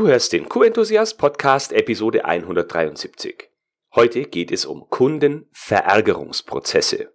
Du hörst den Q-Enthusiast Podcast Episode 173. Heute geht es um Kundenverärgerungsprozesse.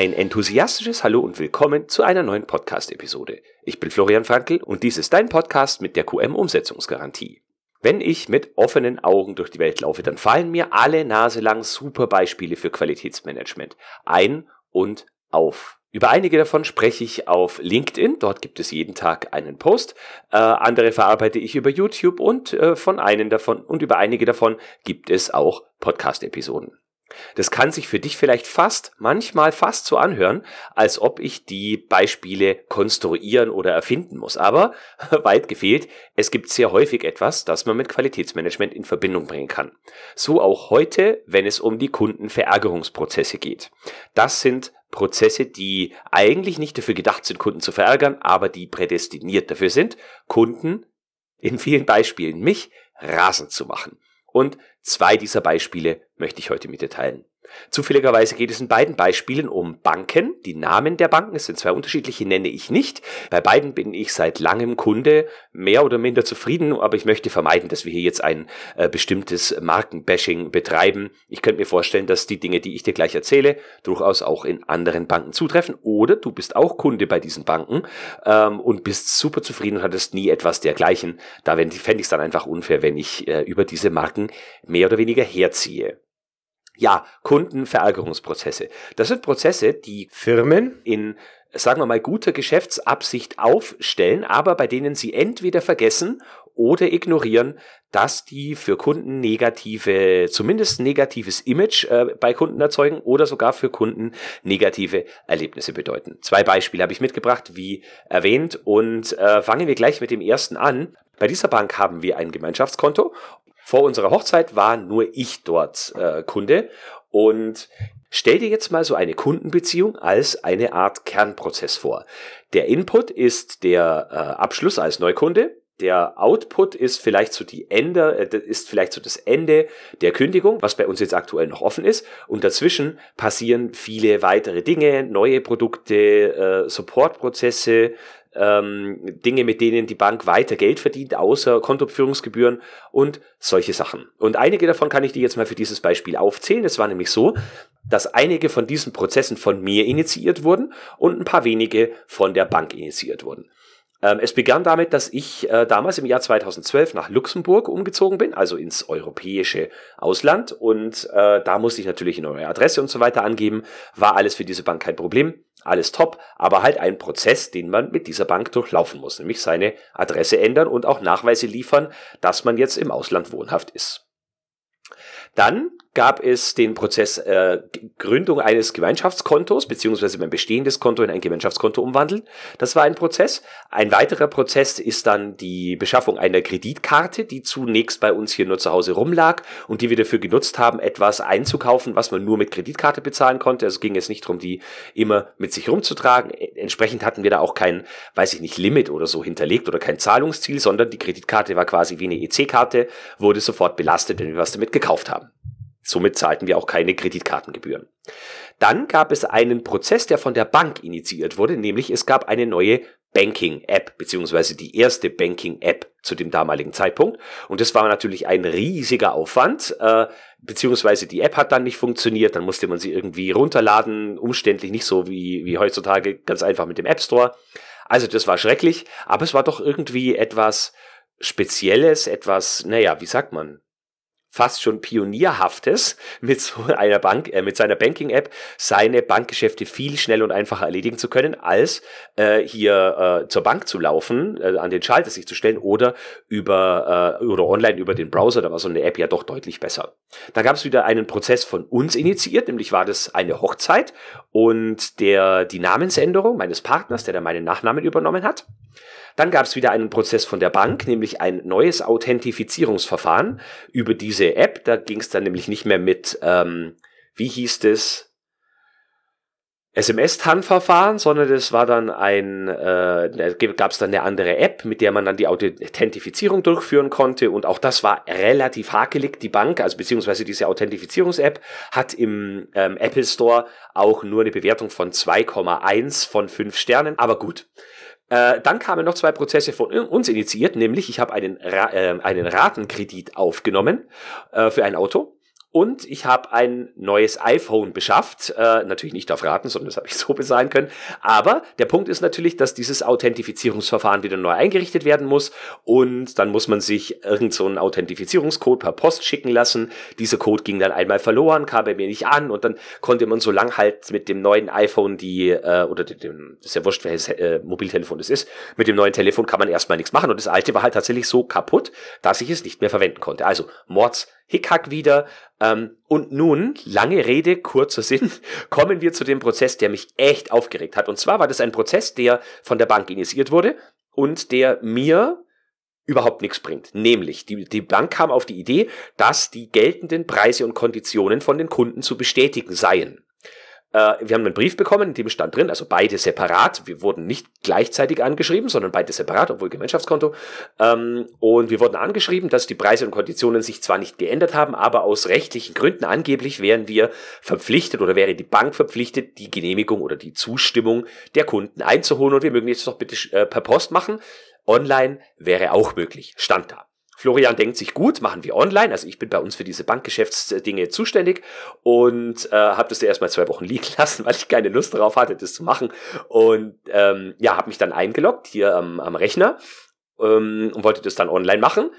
Ein enthusiastisches Hallo und willkommen zu einer neuen Podcast-Episode. Ich bin Florian Frankl und dies ist dein Podcast mit der QM-Umsetzungsgarantie. Wenn ich mit offenen Augen durch die Welt laufe, dann fallen mir alle Nase lang super Beispiele für Qualitätsmanagement ein und auf. Über einige davon spreche ich auf LinkedIn, dort gibt es jeden Tag einen Post. Äh, andere verarbeite ich über YouTube und äh, von einen davon und über einige davon gibt es auch Podcast-Episoden. Das kann sich für dich vielleicht fast, manchmal fast so anhören, als ob ich die Beispiele konstruieren oder erfinden muss. Aber weit gefehlt, es gibt sehr häufig etwas, das man mit Qualitätsmanagement in Verbindung bringen kann. So auch heute, wenn es um die Kundenverärgerungsprozesse geht. Das sind Prozesse, die eigentlich nicht dafür gedacht sind, Kunden zu verärgern, aber die prädestiniert dafür sind, Kunden in vielen Beispielen mich rasend zu machen. Und zwei dieser Beispiele möchte ich heute mit dir teilen. Zufälligerweise geht es in beiden Beispielen um Banken. Die Namen der Banken, es sind zwei unterschiedliche, nenne ich nicht. Bei beiden bin ich seit langem Kunde, mehr oder minder zufrieden, aber ich möchte vermeiden, dass wir hier jetzt ein äh, bestimmtes Markenbashing betreiben. Ich könnte mir vorstellen, dass die Dinge, die ich dir gleich erzähle, durchaus auch in anderen Banken zutreffen. Oder du bist auch Kunde bei diesen Banken ähm, und bist super zufrieden und hattest nie etwas dergleichen. Da fände ich es dann einfach unfair, wenn ich äh, über diese Marken mehr oder weniger herziehe. Ja, Kundenverärgerungsprozesse. Das sind Prozesse, die Firmen in sagen wir mal, guter Geschäftsabsicht aufstellen, aber bei denen sie entweder vergessen oder ignorieren, dass die für Kunden negative, zumindest negatives Image äh, bei Kunden erzeugen oder sogar für Kunden negative Erlebnisse bedeuten. Zwei Beispiele habe ich mitgebracht, wie erwähnt, und äh, fangen wir gleich mit dem ersten an. Bei dieser Bank haben wir ein Gemeinschaftskonto vor unserer Hochzeit war nur ich dort äh, Kunde und Stell dir jetzt mal so eine Kundenbeziehung als eine Art Kernprozess vor. Der Input ist der äh, Abschluss als Neukunde. Der Output ist vielleicht so die Ende, äh, ist vielleicht so das Ende der Kündigung, was bei uns jetzt aktuell noch offen ist. Und dazwischen passieren viele weitere Dinge, neue Produkte, äh, Supportprozesse, ähm, Dinge, mit denen die Bank weiter Geld verdient, außer Kontoführungsgebühren und solche Sachen. Und einige davon kann ich dir jetzt mal für dieses Beispiel aufzählen. Es war nämlich so, dass einige von diesen Prozessen von mir initiiert wurden und ein paar wenige von der Bank initiiert wurden. Ähm, es begann damit, dass ich äh, damals im Jahr 2012 nach Luxemburg umgezogen bin, also ins europäische Ausland. Und äh, da musste ich natürlich eine neue Adresse und so weiter angeben. War alles für diese Bank kein Problem. Alles top, aber halt ein Prozess, den man mit dieser Bank durchlaufen muss, nämlich seine Adresse ändern und auch Nachweise liefern, dass man jetzt im Ausland wohnhaft ist. Dann gab es den Prozess äh, Gründung eines Gemeinschaftskontos, beziehungsweise mein bestehendes Konto in ein Gemeinschaftskonto umwandeln. Das war ein Prozess. Ein weiterer Prozess ist dann die Beschaffung einer Kreditkarte, die zunächst bei uns hier nur zu Hause rumlag und die wir dafür genutzt haben, etwas einzukaufen, was man nur mit Kreditkarte bezahlen konnte. Also ging es nicht darum, die immer mit sich rumzutragen. Entsprechend hatten wir da auch kein, weiß ich nicht, Limit oder so hinterlegt oder kein Zahlungsziel, sondern die Kreditkarte war quasi wie eine EC-Karte, wurde sofort belastet, wenn wir was damit gekauft haben. Somit zahlten wir auch keine Kreditkartengebühren. Dann gab es einen Prozess, der von der Bank initiiert wurde, nämlich es gab eine neue Banking-App, beziehungsweise die erste Banking-App zu dem damaligen Zeitpunkt. Und das war natürlich ein riesiger Aufwand, äh, beziehungsweise die App hat dann nicht funktioniert, dann musste man sie irgendwie runterladen, umständlich, nicht so wie, wie heutzutage, ganz einfach mit dem App Store. Also das war schrecklich, aber es war doch irgendwie etwas Spezielles, etwas, naja, wie sagt man, fast schon pionierhaftes mit so einer Bank, äh, mit seiner Banking-App seine Bankgeschäfte viel schneller und einfacher erledigen zu können, als äh, hier äh, zur Bank zu laufen, äh, an den Schalter sich zu stellen oder über äh, oder online über den Browser. Da war so eine App ja doch deutlich besser. Dann gab es wieder einen Prozess von uns initiiert, nämlich war das eine Hochzeit und der die Namensänderung meines Partners, der da meinen Nachnamen übernommen hat. Dann gab es wieder einen Prozess von der Bank, nämlich ein neues Authentifizierungsverfahren über diese App. Da ging es dann nämlich nicht mehr mit, ähm, wie hieß es, SMS-TAN-Verfahren, sondern das war dann ein, äh, gab es dann eine andere App, mit der man dann die Authentifizierung durchführen konnte und auch das war relativ hakelig. Die Bank, also beziehungsweise diese Authentifizierungs-App, hat im ähm, Apple Store auch nur eine Bewertung von 2,1 von 5 Sternen, aber gut. Äh, dann kamen noch zwei Prozesse von uns initiiert, nämlich ich habe einen, Ra äh, einen Ratenkredit aufgenommen äh, für ein Auto und ich habe ein neues iPhone beschafft. Äh, natürlich nicht auf Raten, sondern das habe ich so bezahlen können. Aber der Punkt ist natürlich, dass dieses Authentifizierungsverfahren wieder neu eingerichtet werden muss. Und dann muss man sich irgendeinen so Authentifizierungscode per Post schicken lassen. Dieser Code ging dann einmal verloren, kam bei mir nicht an. Und dann konnte man so lang halt mit dem neuen iPhone die, äh, oder dem, das ist ja wurscht, welches äh, Mobiltelefon das ist, mit dem neuen Telefon kann man erstmal nichts machen. Und das alte war halt tatsächlich so kaputt, dass ich es nicht mehr verwenden konnte. Also Mords Hickhack wieder. Ähm, und nun, lange Rede, kurzer Sinn, kommen wir zu dem Prozess, der mich echt aufgeregt hat. Und zwar war das ein Prozess, der von der Bank initiiert wurde und der mir überhaupt nichts bringt. Nämlich, die, die Bank kam auf die Idee, dass die geltenden Preise und Konditionen von den Kunden zu bestätigen seien. Äh, wir haben einen Brief bekommen, in dem stand drin, also beide separat. Wir wurden nicht gleichzeitig angeschrieben, sondern beide separat, obwohl Gemeinschaftskonto. Ähm, und wir wurden angeschrieben, dass die Preise und Konditionen sich zwar nicht geändert haben, aber aus rechtlichen Gründen angeblich wären wir verpflichtet oder wäre die Bank verpflichtet, die Genehmigung oder die Zustimmung der Kunden einzuholen. Und wir mögen jetzt doch bitte äh, per Post machen. Online wäre auch möglich. Stand da. Florian denkt sich gut, machen wir online. Also ich bin bei uns für diese Bankgeschäftsdinge zuständig und äh, habe das erstmal zwei Wochen liegen lassen, weil ich keine Lust darauf hatte, das zu machen. Und ähm, ja, habe mich dann eingeloggt hier am, am Rechner ähm, und wollte das dann online machen.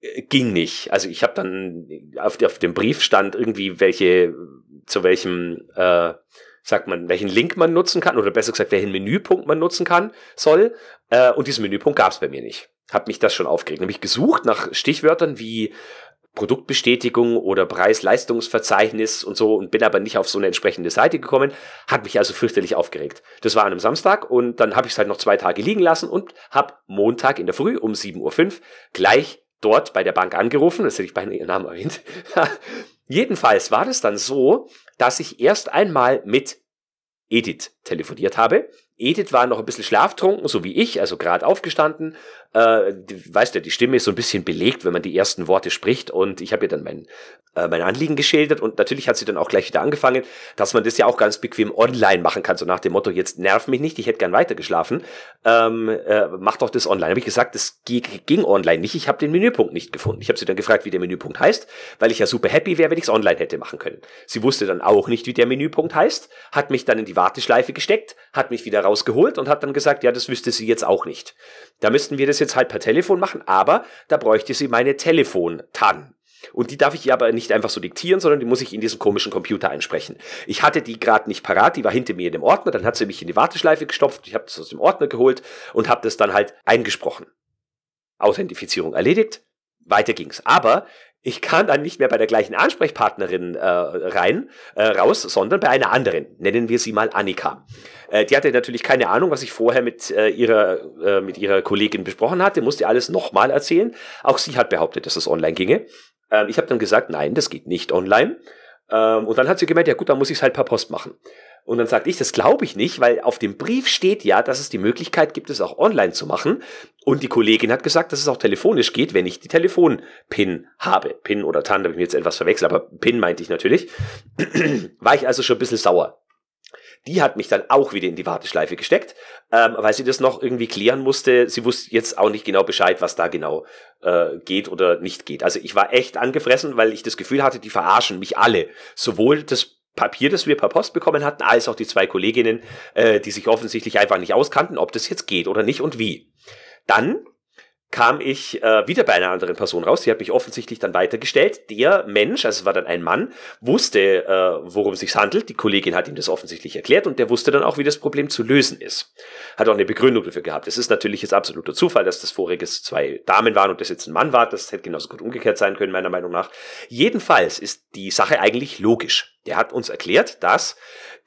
Äh, ging nicht. Also ich habe dann auf, auf dem Brief stand irgendwie welche zu welchem äh, sagt man, welchen Link man nutzen kann oder besser gesagt, welchen Menüpunkt man nutzen kann, soll. Äh, und diesen Menüpunkt gab es bei mir nicht hat mich das schon aufgeregt. Nämlich gesucht nach Stichwörtern wie Produktbestätigung oder Preis-Leistungsverzeichnis und so und bin aber nicht auf so eine entsprechende Seite gekommen, hat mich also fürchterlich aufgeregt. Das war an einem Samstag und dann habe ich es halt noch zwei Tage liegen lassen und habe Montag in der Früh um 7.05 Uhr gleich dort bei der Bank angerufen, das hätte ich beinahe ihren Namen erwähnt. Jedenfalls war das dann so, dass ich erst einmal mit Edith telefoniert habe. Edith war noch ein bisschen schlaftrunken, so wie ich, also gerade aufgestanden. Äh, weißt du, die Stimme ist so ein bisschen belegt, wenn man die ersten Worte spricht. Und ich habe ihr dann mein, äh, mein Anliegen geschildert. Und natürlich hat sie dann auch gleich wieder angefangen, dass man das ja auch ganz bequem online machen kann. So nach dem Motto, jetzt nerv mich nicht, ich hätte gern weitergeschlafen. Ähm, äh, mach doch das online. Habe ich gesagt, das ging online nicht. Ich habe den Menüpunkt nicht gefunden. Ich habe sie dann gefragt, wie der Menüpunkt heißt, weil ich ja super happy wäre, wenn ich es online hätte machen können. Sie wusste dann auch nicht, wie der Menüpunkt heißt, hat mich dann in die Warteschleife gesteckt, hat mich wieder rausgeholt und hat dann gesagt, ja, das wüsste sie jetzt auch nicht. Da müssten wir das jetzt halt per Telefon machen, aber da bräuchte sie meine Telefon-TAN. Und die darf ich ihr aber nicht einfach so diktieren, sondern die muss ich in diesen komischen Computer einsprechen. Ich hatte die gerade nicht parat, die war hinter mir in dem Ordner, dann hat sie mich in die Warteschleife gestopft, ich habe das aus dem Ordner geholt und habe das dann halt eingesprochen. Authentifizierung erledigt, weiter ging's. Aber ich kam dann nicht mehr bei der gleichen Ansprechpartnerin äh, rein, äh, raus, sondern bei einer anderen. Nennen wir sie mal Annika. Äh, die hatte natürlich keine Ahnung, was ich vorher mit äh, ihrer äh, mit ihrer Kollegin besprochen hatte, musste alles nochmal erzählen. Auch sie hat behauptet, dass es online ginge. Ähm, ich habe dann gesagt, nein, das geht nicht online. Ähm, und dann hat sie gemeint, ja gut, dann muss ich es halt per Post machen. Und dann sagte ich, das glaube ich nicht, weil auf dem Brief steht ja, dass es die Möglichkeit gibt, es auch online zu machen. Und die Kollegin hat gesagt, dass es auch telefonisch geht, wenn ich die Telefon-PIN habe. PIN oder TAN, da habe ich mir jetzt etwas verwechselt, aber PIN meinte ich natürlich. War ich also schon ein bisschen sauer. Die hat mich dann auch wieder in die Warteschleife gesteckt, ähm, weil sie das noch irgendwie klären musste. Sie wusste jetzt auch nicht genau Bescheid, was da genau äh, geht oder nicht geht. Also ich war echt angefressen, weil ich das Gefühl hatte, die verarschen mich alle. Sowohl das Papier, das wir per Post bekommen hatten, als auch die zwei Kolleginnen, äh, die sich offensichtlich einfach nicht auskannten, ob das jetzt geht oder nicht und wie. Dann kam ich äh, wieder bei einer anderen Person raus. Die hat mich offensichtlich dann weitergestellt. Der Mensch, also es war dann ein Mann, wusste, äh, worum es sich handelt. Die Kollegin hat ihm das offensichtlich erklärt und der wusste dann auch, wie das Problem zu lösen ist. Hat auch eine Begründung dafür gehabt. Es ist natürlich jetzt absoluter Zufall, dass das voriges zwei Damen waren und das jetzt ein Mann war. Das hätte genauso gut umgekehrt sein können, meiner Meinung nach. Jedenfalls ist die Sache eigentlich logisch. Der hat uns erklärt, dass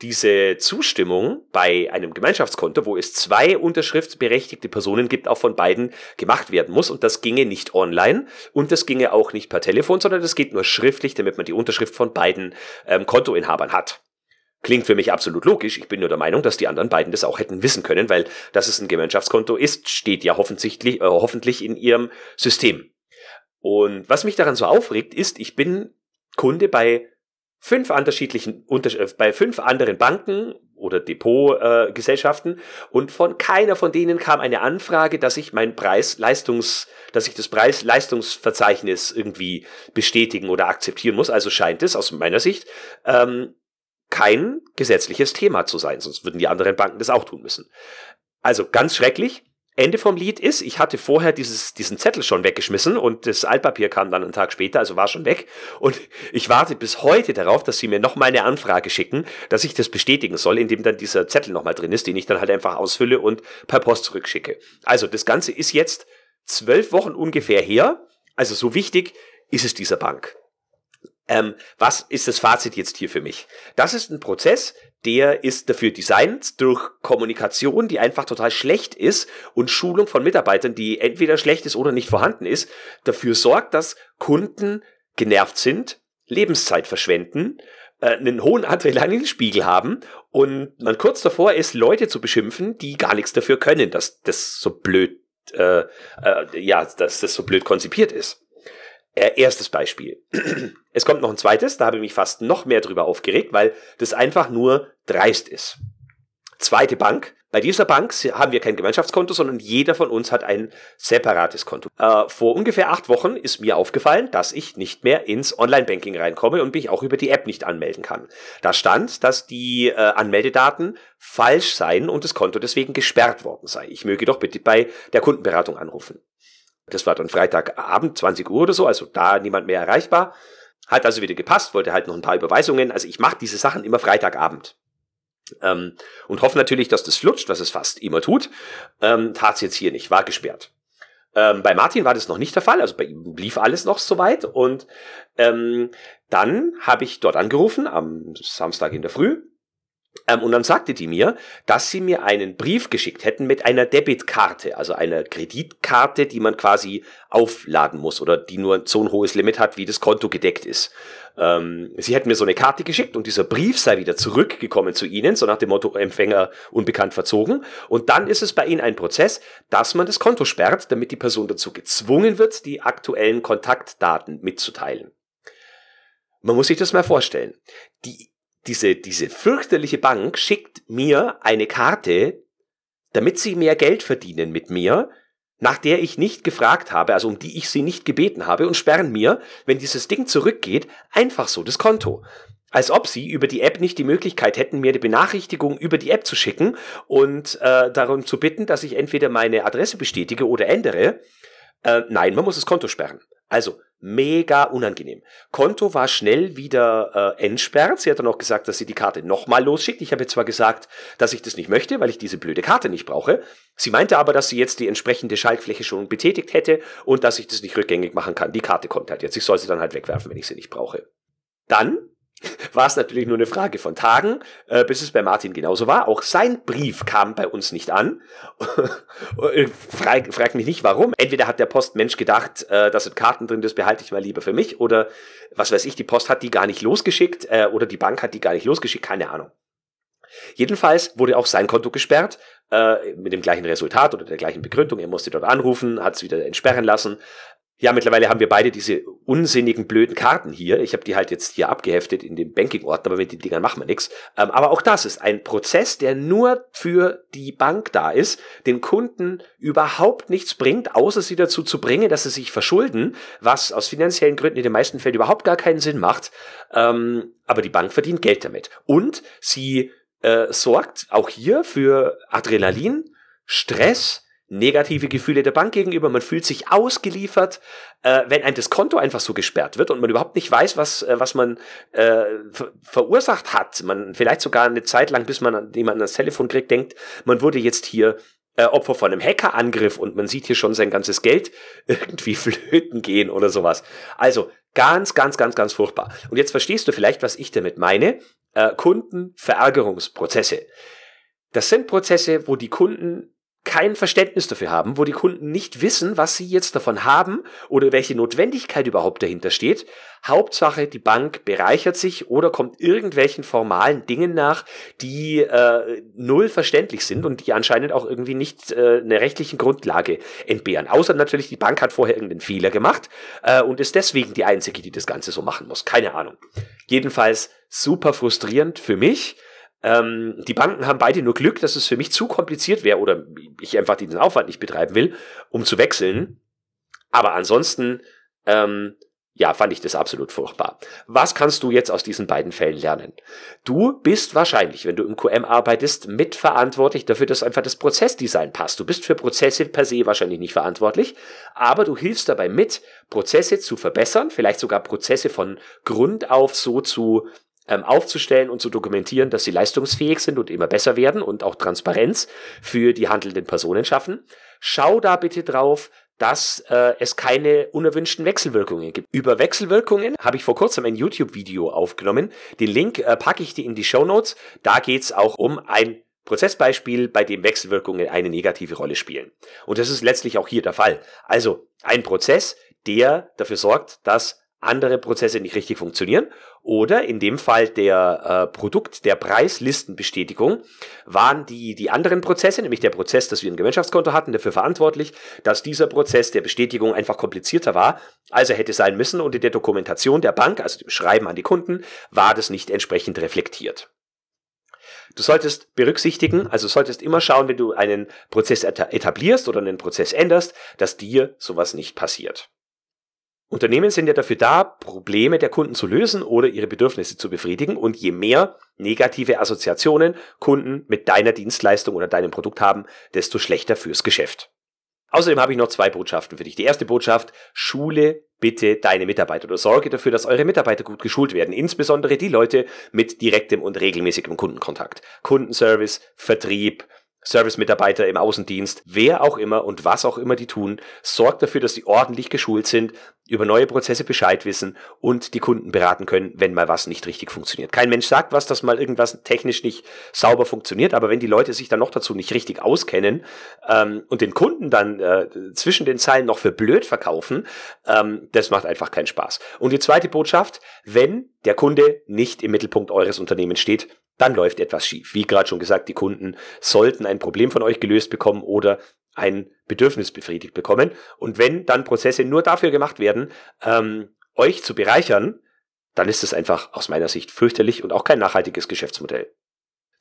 diese Zustimmung bei einem Gemeinschaftskonto, wo es zwei unterschriftsberechtigte Personen gibt, auch von beiden gemacht werden muss. Und das ginge nicht online und das ginge auch nicht per Telefon, sondern das geht nur schriftlich, damit man die Unterschrift von beiden ähm, Kontoinhabern hat. Klingt für mich absolut logisch. Ich bin nur der Meinung, dass die anderen beiden das auch hätten wissen können, weil dass es ein Gemeinschaftskonto ist, steht ja hoffentlich, äh, hoffentlich in ihrem System. Und was mich daran so aufregt, ist, ich bin Kunde bei fünf unterschiedlichen, unter, äh, bei fünf anderen Banken oder Depotgesellschaften äh, und von keiner von denen kam eine Anfrage, dass ich mein Preis-Leistungs, dass ich das Preis-Leistungsverzeichnis irgendwie bestätigen oder akzeptieren muss. Also scheint es aus meiner Sicht ähm, kein gesetzliches Thema zu sein, sonst würden die anderen Banken das auch tun müssen. Also ganz schrecklich. Ende vom Lied ist, ich hatte vorher dieses, diesen Zettel schon weggeschmissen und das Altpapier kam dann einen Tag später, also war schon weg. Und ich warte bis heute darauf, dass sie mir nochmal eine Anfrage schicken, dass ich das bestätigen soll, indem dann dieser Zettel nochmal drin ist, den ich dann halt einfach ausfülle und per Post zurückschicke. Also das Ganze ist jetzt zwölf Wochen ungefähr her. Also so wichtig ist es dieser Bank. Ähm, was ist das Fazit jetzt hier für mich? Das ist ein Prozess, der ist dafür designt durch Kommunikation, die einfach total schlecht ist und Schulung von Mitarbeitern, die entweder schlecht ist oder nicht vorhanden ist, dafür sorgt, dass Kunden genervt sind, Lebenszeit verschwenden, äh, einen hohen Adrenalinspiegel haben und man kurz davor ist, Leute zu beschimpfen, die gar nichts dafür können, dass das so blöd, äh, äh, ja, dass das so blöd konzipiert ist. Äh, erstes Beispiel. Es kommt noch ein zweites, da habe ich mich fast noch mehr drüber aufgeregt, weil das einfach nur dreist ist. Zweite Bank. Bei dieser Bank haben wir kein Gemeinschaftskonto, sondern jeder von uns hat ein separates Konto. Äh, vor ungefähr acht Wochen ist mir aufgefallen, dass ich nicht mehr ins Online-Banking reinkomme und mich auch über die App nicht anmelden kann. Da stand, dass die äh, Anmeldedaten falsch seien und das Konto deswegen gesperrt worden sei. Ich möge doch bitte bei der Kundenberatung anrufen. Das war dann Freitagabend, 20 Uhr oder so, also da niemand mehr erreichbar. Hat also wieder gepasst, wollte halt noch ein paar Überweisungen. Also ich mache diese Sachen immer Freitagabend. Ähm, und hoffe natürlich, dass das flutscht, was es fast immer tut. Ähm, Tat es jetzt hier nicht, war gesperrt. Ähm, bei Martin war das noch nicht der Fall, also bei ihm lief alles noch soweit. Und ähm, dann habe ich dort angerufen am Samstag in der Früh und dann sagte die mir, dass sie mir einen Brief geschickt hätten mit einer Debitkarte, also einer Kreditkarte, die man quasi aufladen muss oder die nur so ein hohes Limit hat, wie das Konto gedeckt ist. Ähm, sie hätten mir so eine Karte geschickt und dieser Brief sei wieder zurückgekommen zu ihnen, so nach dem Motto Empfänger unbekannt verzogen. Und dann ist es bei ihnen ein Prozess, dass man das Konto sperrt, damit die Person dazu gezwungen wird, die aktuellen Kontaktdaten mitzuteilen. Man muss sich das mal vorstellen. Die diese, diese fürchterliche Bank schickt mir eine Karte, damit sie mehr Geld verdienen mit mir, nach der ich nicht gefragt habe, also um die ich sie nicht gebeten habe, und sperren mir, wenn dieses Ding zurückgeht, einfach so das Konto. Als ob sie über die App nicht die Möglichkeit hätten, mir die Benachrichtigung über die App zu schicken und äh, darum zu bitten, dass ich entweder meine Adresse bestätige oder ändere. Äh, nein, man muss das Konto sperren. Also mega unangenehm. Konto war schnell wieder äh, entsperrt. Sie hat dann auch gesagt, dass sie die Karte nochmal losschickt. Ich habe zwar gesagt, dass ich das nicht möchte, weil ich diese blöde Karte nicht brauche. Sie meinte aber, dass sie jetzt die entsprechende Schaltfläche schon betätigt hätte und dass ich das nicht rückgängig machen kann. Die Karte kommt halt jetzt. Ich soll sie dann halt wegwerfen, wenn ich sie nicht brauche. Dann war es natürlich nur eine Frage von Tagen, äh, bis es bei Martin genauso war. Auch sein Brief kam bei uns nicht an. frag, frag mich nicht warum. Entweder hat der Postmensch gedacht, äh, da sind Karten drin, das behalte ich mal lieber für mich. Oder was weiß ich, die Post hat die gar nicht losgeschickt äh, oder die Bank hat die gar nicht losgeschickt, keine Ahnung. Jedenfalls wurde auch sein Konto gesperrt, äh, mit dem gleichen Resultat oder der gleichen Begründung. Er musste dort anrufen, hat es wieder entsperren lassen. Ja, mittlerweile haben wir beide diese unsinnigen, blöden Karten hier. Ich habe die halt jetzt hier abgeheftet in dem Banking-Ordner, aber mit den Dingern machen wir nichts. Ähm, aber auch das ist ein Prozess, der nur für die Bank da ist, den Kunden überhaupt nichts bringt, außer sie dazu zu bringen, dass sie sich verschulden, was aus finanziellen Gründen in den meisten Fällen überhaupt gar keinen Sinn macht. Ähm, aber die Bank verdient Geld damit. Und sie äh, sorgt auch hier für Adrenalin, Stress, negative Gefühle der Bank gegenüber, man fühlt sich ausgeliefert, äh, wenn ein das Konto einfach so gesperrt wird und man überhaupt nicht weiß, was, äh, was man äh, ver verursacht hat. Man vielleicht sogar eine Zeit lang, bis man jemanden ans Telefon kriegt, denkt, man wurde jetzt hier äh, Opfer von einem Hackerangriff und man sieht hier schon sein ganzes Geld irgendwie flöten gehen oder sowas. Also ganz, ganz, ganz, ganz furchtbar. Und jetzt verstehst du vielleicht, was ich damit meine. Äh, Kundenverärgerungsprozesse. Das sind Prozesse, wo die Kunden kein Verständnis dafür haben, wo die Kunden nicht wissen, was sie jetzt davon haben oder welche Notwendigkeit überhaupt dahinter steht. Hauptsache, die Bank bereichert sich oder kommt irgendwelchen formalen Dingen nach, die äh, null verständlich sind und die anscheinend auch irgendwie nicht äh, eine rechtlichen Grundlage entbehren. Außer natürlich, die Bank hat vorher irgendeinen Fehler gemacht äh, und ist deswegen die Einzige, die das Ganze so machen muss. Keine Ahnung. Jedenfalls super frustrierend für mich ähm, die Banken haben beide nur Glück, dass es für mich zu kompliziert wäre oder ich einfach diesen Aufwand nicht betreiben will, um zu wechseln. Aber ansonsten, ähm, ja, fand ich das absolut furchtbar. Was kannst du jetzt aus diesen beiden Fällen lernen? Du bist wahrscheinlich, wenn du im QM arbeitest, mitverantwortlich dafür, dass einfach das Prozessdesign passt. Du bist für Prozesse per se wahrscheinlich nicht verantwortlich, aber du hilfst dabei mit, Prozesse zu verbessern, vielleicht sogar Prozesse von Grund auf so zu ähm, aufzustellen und zu dokumentieren, dass sie leistungsfähig sind und immer besser werden und auch Transparenz für die handelnden Personen schaffen. Schau da bitte drauf, dass äh, es keine unerwünschten Wechselwirkungen gibt. Über Wechselwirkungen habe ich vor kurzem ein YouTube-Video aufgenommen. Den Link äh, packe ich dir in die Show Notes. Da geht es auch um ein Prozessbeispiel, bei dem Wechselwirkungen eine negative Rolle spielen. Und das ist letztlich auch hier der Fall. Also ein Prozess, der dafür sorgt, dass andere Prozesse nicht richtig funktionieren. Oder in dem Fall der äh, Produkt, der Preislistenbestätigung, waren die, die anderen Prozesse, nämlich der Prozess, dass wir ein Gemeinschaftskonto hatten, dafür verantwortlich, dass dieser Prozess der Bestätigung einfach komplizierter war, als er hätte sein müssen. Und in der Dokumentation der Bank, also dem Schreiben an die Kunden, war das nicht entsprechend reflektiert. Du solltest berücksichtigen, also solltest immer schauen, wenn du einen Prozess etablierst oder einen Prozess änderst, dass dir sowas nicht passiert. Unternehmen sind ja dafür da, Probleme der Kunden zu lösen oder ihre Bedürfnisse zu befriedigen. Und je mehr negative Assoziationen Kunden mit deiner Dienstleistung oder deinem Produkt haben, desto schlechter fürs Geschäft. Außerdem habe ich noch zwei Botschaften für dich. Die erste Botschaft, schule bitte deine Mitarbeiter oder sorge dafür, dass eure Mitarbeiter gut geschult werden. Insbesondere die Leute mit direktem und regelmäßigem Kundenkontakt. Kundenservice, Vertrieb, Service-Mitarbeiter im Außendienst, wer auch immer und was auch immer die tun, sorgt dafür, dass sie ordentlich geschult sind, über neue Prozesse Bescheid wissen und die Kunden beraten können, wenn mal was nicht richtig funktioniert. Kein Mensch sagt was, dass mal irgendwas technisch nicht sauber funktioniert, aber wenn die Leute sich dann noch dazu nicht richtig auskennen ähm, und den Kunden dann äh, zwischen den Zeilen noch für blöd verkaufen, ähm, das macht einfach keinen Spaß. Und die zweite Botschaft, wenn der Kunde nicht im Mittelpunkt eures Unternehmens steht, dann läuft etwas schief. Wie gerade schon gesagt, die Kunden sollten ein Problem von euch gelöst bekommen oder ein Bedürfnis befriedigt bekommen. Und wenn dann Prozesse nur dafür gemacht werden, ähm, euch zu bereichern, dann ist es einfach aus meiner Sicht fürchterlich und auch kein nachhaltiges Geschäftsmodell.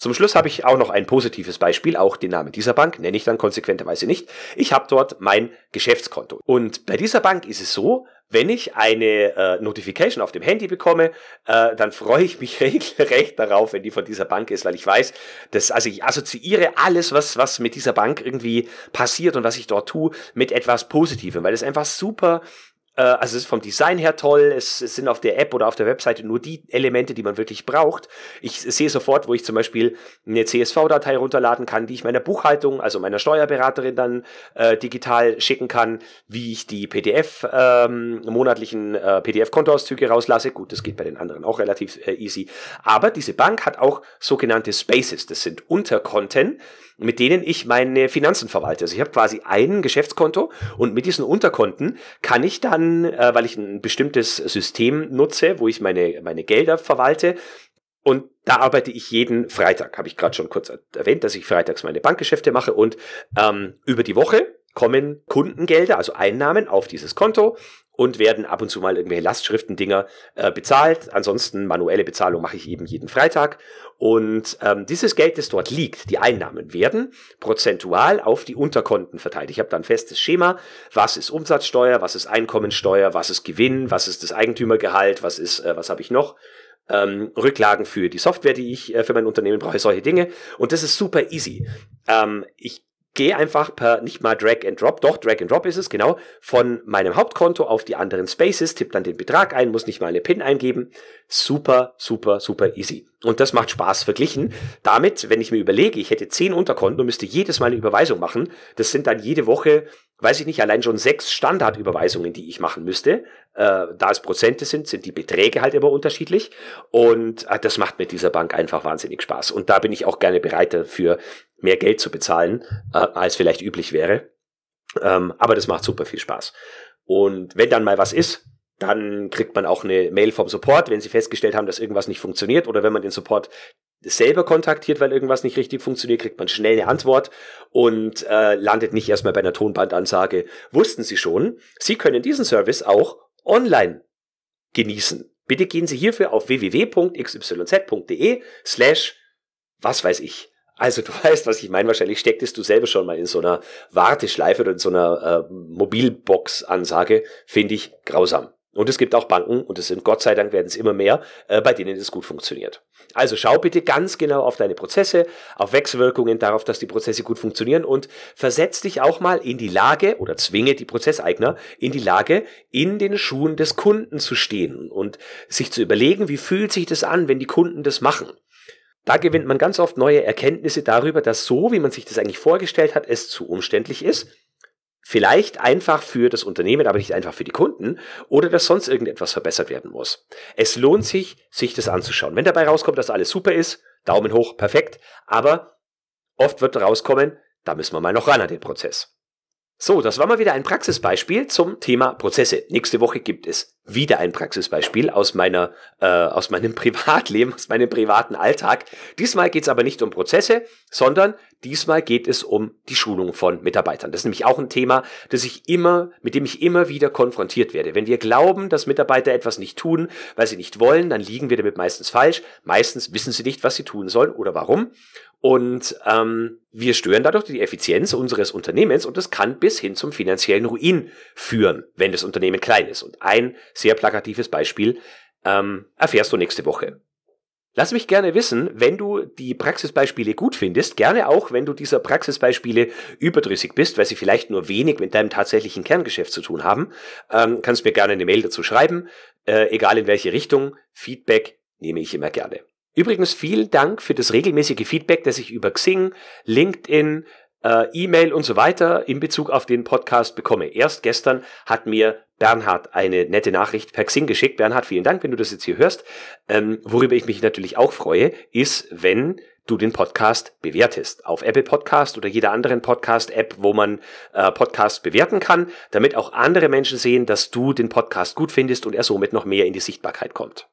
Zum Schluss habe ich auch noch ein positives Beispiel, auch den Namen dieser Bank nenne ich dann konsequenterweise nicht. Ich habe dort mein Geschäftskonto. Und bei dieser Bank ist es so, wenn ich eine äh, Notification auf dem Handy bekomme, äh, dann freue ich mich regelrecht darauf, wenn die von dieser Bank ist, weil ich weiß, dass, also ich assoziiere alles, was, was mit dieser Bank irgendwie passiert und was ich dort tue, mit etwas Positivem, weil es einfach super also es ist vom Design her toll, es, es, sind auf der App oder auf der Webseite nur die Elemente, die man wirklich braucht. Ich sehe sofort, wo ich zum Beispiel eine CSV-Datei runterladen kann, die ich meiner Buchhaltung, also meiner Steuerberaterin dann äh, digital schicken kann, wie ich die PDF, ähm, monatlichen äh, PDF-Kontoauszüge rauslasse. Gut, das geht bei den anderen auch relativ äh, easy. Aber diese Bank hat auch sogenannte Spaces, das sind Unterkonten, mit denen ich meine Finanzen verwalte. Also ich habe quasi ein Geschäftskonto und mit diesen Unterkonten kann ich dann, äh, weil ich ein bestimmtes System nutze, wo ich meine, meine Gelder verwalte, und da arbeite ich jeden Freitag, habe ich gerade schon kurz erwähnt, dass ich freitags meine Bankgeschäfte mache und ähm, über die Woche kommen Kundengelder, also Einnahmen auf dieses Konto und werden ab und zu mal irgendwelche Lastschriftendinger äh, bezahlt. Ansonsten manuelle Bezahlung mache ich eben jeden Freitag. Und ähm, dieses Geld, das dort liegt, die Einnahmen werden prozentual auf die Unterkonten verteilt. Ich habe dann ein festes Schema, was ist Umsatzsteuer, was ist Einkommensteuer, was ist Gewinn, was ist das Eigentümergehalt, was ist, äh, was habe ich noch? Ähm, Rücklagen für die Software, die ich äh, für mein Unternehmen brauche, solche Dinge. Und das ist super easy. Ähm, ich gehe einfach per nicht mal Drag and Drop, doch Drag and Drop ist es, genau, von meinem Hauptkonto auf die anderen Spaces, tippe dann den Betrag ein, muss nicht mal eine PIN eingeben. Super, super, super easy. Und das macht Spaß verglichen. Damit, wenn ich mir überlege, ich hätte zehn Unterkonten und müsste jedes Mal eine Überweisung machen, das sind dann jede Woche, weiß ich nicht, allein schon sechs Standardüberweisungen, die ich machen müsste. Äh, da es Prozente sind, sind die Beträge halt immer unterschiedlich. Und äh, das macht mit dieser Bank einfach wahnsinnig Spaß. Und da bin ich auch gerne bereit dafür, mehr Geld zu bezahlen, äh, als vielleicht üblich wäre. Ähm, aber das macht super viel Spaß. Und wenn dann mal was ist, dann kriegt man auch eine Mail vom Support, wenn sie festgestellt haben, dass irgendwas nicht funktioniert oder wenn man den Support selber kontaktiert, weil irgendwas nicht richtig funktioniert, kriegt man schnell eine Antwort und äh, landet nicht erstmal bei einer Tonbandansage. Wussten Sie schon, Sie können diesen Service auch online genießen. Bitte gehen Sie hierfür auf www.xyz.de slash was weiß ich. Also du weißt, was ich meine. Wahrscheinlich stecktest du selber schon mal in so einer Warteschleife oder in so einer äh, Mobilbox-Ansage. Finde ich grausam. Und es gibt auch Banken, und es sind Gott sei Dank werden es immer mehr, äh, bei denen es gut funktioniert. Also schau bitte ganz genau auf deine Prozesse, auf Wechselwirkungen, darauf, dass die Prozesse gut funktionieren und versetz dich auch mal in die Lage oder zwinge die Prozesseigner in die Lage, in den Schuhen des Kunden zu stehen und sich zu überlegen, wie fühlt sich das an, wenn die Kunden das machen. Da gewinnt man ganz oft neue Erkenntnisse darüber, dass so, wie man sich das eigentlich vorgestellt hat, es zu umständlich ist Vielleicht einfach für das Unternehmen, aber nicht einfach für die Kunden oder dass sonst irgendetwas verbessert werden muss. Es lohnt sich, sich das anzuschauen. Wenn dabei rauskommt, dass alles super ist, Daumen hoch, perfekt, aber oft wird rauskommen, da müssen wir mal noch ran an den Prozess. So, das war mal wieder ein Praxisbeispiel zum Thema Prozesse. Nächste Woche gibt es wieder ein Praxisbeispiel aus meiner, äh, aus meinem Privatleben, aus meinem privaten Alltag. Diesmal geht es aber nicht um Prozesse, sondern diesmal geht es um die Schulung von Mitarbeitern. Das ist nämlich auch ein Thema, das ich immer, mit dem ich immer wieder konfrontiert werde. Wenn wir glauben, dass Mitarbeiter etwas nicht tun, weil sie nicht wollen, dann liegen wir damit meistens falsch. Meistens wissen sie nicht, was sie tun sollen oder warum. Und ähm, wir stören dadurch die Effizienz unseres Unternehmens und das kann bis hin zum finanziellen Ruin führen, wenn das Unternehmen klein ist. Und ein sehr plakatives Beispiel ähm, erfährst du nächste Woche. Lass mich gerne wissen, wenn du die Praxisbeispiele gut findest, gerne auch, wenn du dieser Praxisbeispiele überdrüssig bist, weil sie vielleicht nur wenig mit deinem tatsächlichen Kerngeschäft zu tun haben, ähm, kannst mir gerne eine Mail dazu schreiben, äh, egal in welche Richtung. Feedback nehme ich immer gerne. Übrigens vielen Dank für das regelmäßige Feedback, das ich über Xing, LinkedIn, äh, E-Mail und so weiter in Bezug auf den Podcast bekomme. Erst gestern hat mir Bernhard eine nette Nachricht per Xing geschickt. Bernhard, vielen Dank, wenn du das jetzt hier hörst. Ähm, worüber ich mich natürlich auch freue, ist, wenn du den Podcast bewertest. Auf Apple Podcast oder jeder anderen Podcast-App, wo man äh, Podcasts bewerten kann, damit auch andere Menschen sehen, dass du den Podcast gut findest und er somit noch mehr in die Sichtbarkeit kommt.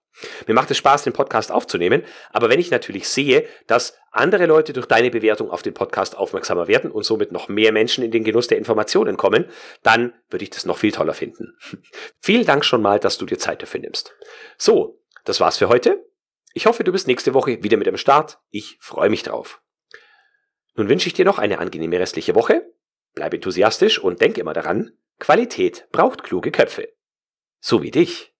Mir macht es Spaß, den Podcast aufzunehmen, aber wenn ich natürlich sehe, dass andere Leute durch deine Bewertung auf den Podcast aufmerksamer werden und somit noch mehr Menschen in den Genuss der Informationen kommen, dann würde ich das noch viel toller finden. Vielen Dank schon mal, dass du dir Zeit dafür nimmst. So, das war's für heute. Ich hoffe, du bist nächste Woche wieder mit am Start. Ich freue mich drauf. Nun wünsche ich dir noch eine angenehme restliche Woche. Bleib enthusiastisch und denk immer daran, Qualität braucht kluge Köpfe. So wie dich.